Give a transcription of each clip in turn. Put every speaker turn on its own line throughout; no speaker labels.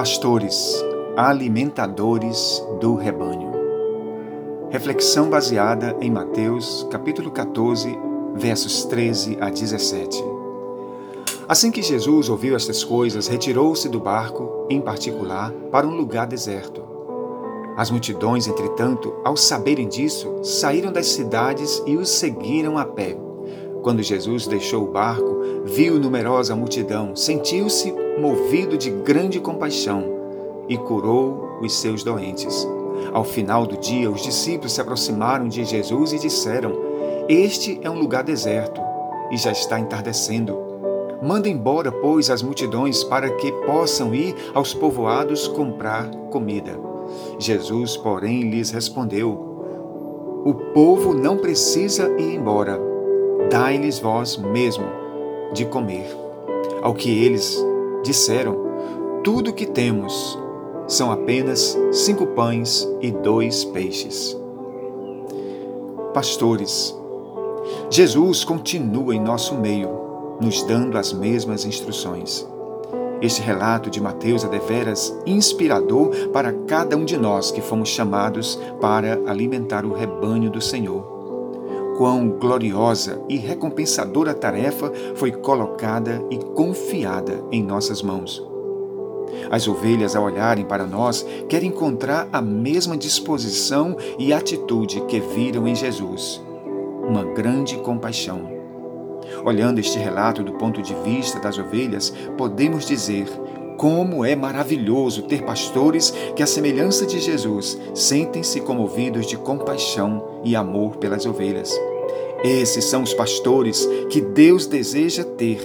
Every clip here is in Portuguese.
Pastores, alimentadores do rebanho. Reflexão baseada em Mateus, capítulo 14, versos 13 a 17. Assim que Jesus ouviu estas coisas, retirou-se do barco, em particular, para um lugar deserto. As multidões, entretanto, ao saberem disso, saíram das cidades e os seguiram a pé. Quando Jesus deixou o barco, viu numerosa multidão, sentiu-se movido de grande compaixão e curou os seus doentes. Ao final do dia, os discípulos se aproximaram de Jesus e disseram: Este é um lugar deserto e já está entardecendo. Manda embora, pois, as multidões para que possam ir aos povoados comprar comida. Jesus, porém, lhes respondeu: O povo não precisa ir embora dai-lhes vós mesmo de comer. Ao que eles disseram: Tudo o que temos são apenas cinco pães e dois peixes. Pastores, Jesus continua em nosso meio, nos dando as mesmas instruções. Este relato de Mateus é deveras inspirador para cada um de nós que fomos chamados para alimentar o rebanho do Senhor quão gloriosa e recompensadora tarefa foi colocada e confiada em nossas mãos. As ovelhas, ao olharem para nós, querem encontrar a mesma disposição e atitude que viram em Jesus uma grande compaixão. Olhando este relato do ponto de vista das ovelhas, podemos dizer como é maravilhoso ter pastores que, à semelhança de Jesus, sentem-se comovidos de compaixão e amor pelas ovelhas. Esses são os pastores que Deus deseja ter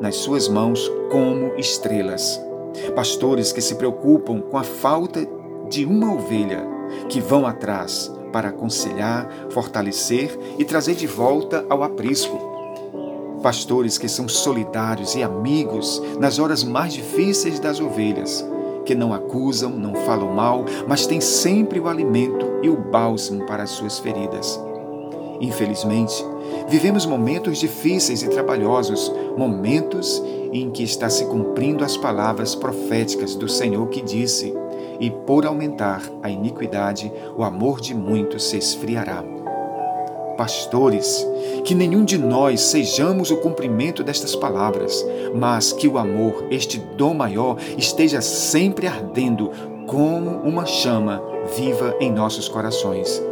nas suas mãos como estrelas. Pastores que se preocupam com a falta de uma ovelha, que vão atrás para aconselhar, fortalecer e trazer de volta ao aprisco. Pastores que são solidários e amigos nas horas mais difíceis das ovelhas, que não acusam, não falam mal, mas têm sempre o alimento e o bálsamo para as suas feridas. Infelizmente, vivemos momentos difíceis e trabalhosos, momentos em que está se cumprindo as palavras proféticas do Senhor que disse: E por aumentar a iniquidade, o amor de muitos se esfriará. Pastores, que nenhum de nós sejamos o cumprimento destas palavras, mas que o amor, este dom maior, esteja sempre ardendo como uma chama viva em nossos corações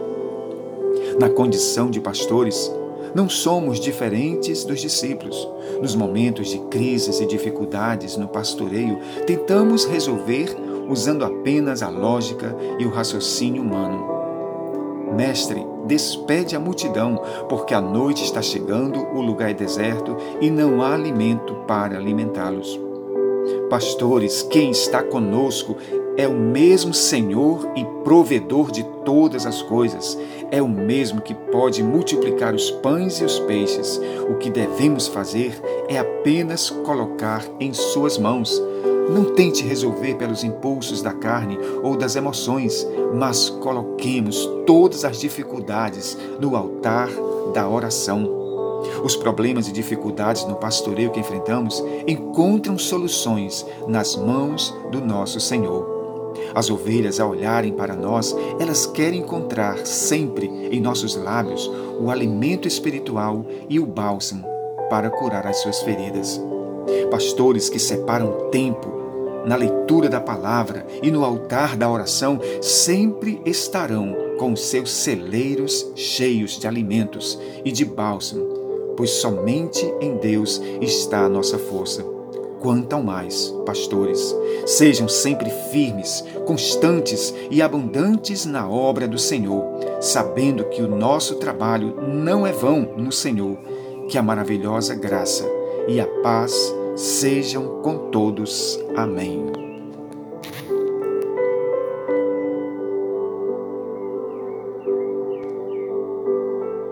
na condição de pastores, não somos diferentes dos discípulos. Nos momentos de crises e dificuldades no pastoreio, tentamos resolver usando apenas a lógica e o raciocínio humano. Mestre, despede a multidão, porque a noite está chegando, o lugar é deserto e não há alimento para alimentá-los. Pastores, quem está conosco é o mesmo Senhor e provedor de todas as coisas. É o mesmo que pode multiplicar os pães e os peixes. O que devemos fazer é apenas colocar em Suas mãos. Não tente resolver pelos impulsos da carne ou das emoções, mas coloquemos todas as dificuldades no altar da oração. Os problemas e dificuldades no pastoreio que enfrentamos encontram soluções nas mãos do nosso Senhor. As ovelhas, ao olharem para nós, elas querem encontrar sempre em nossos lábios o alimento espiritual e o bálsamo para curar as suas feridas. Pastores que separam tempo na leitura da palavra e no altar da oração sempre estarão com seus celeiros cheios de alimentos e de bálsamo, pois somente em Deus está a nossa força quanto ao mais, pastores, sejam sempre firmes, constantes e abundantes na obra do Senhor, sabendo que o nosso trabalho não é vão no Senhor, que a maravilhosa graça e a paz sejam com todos. Amém.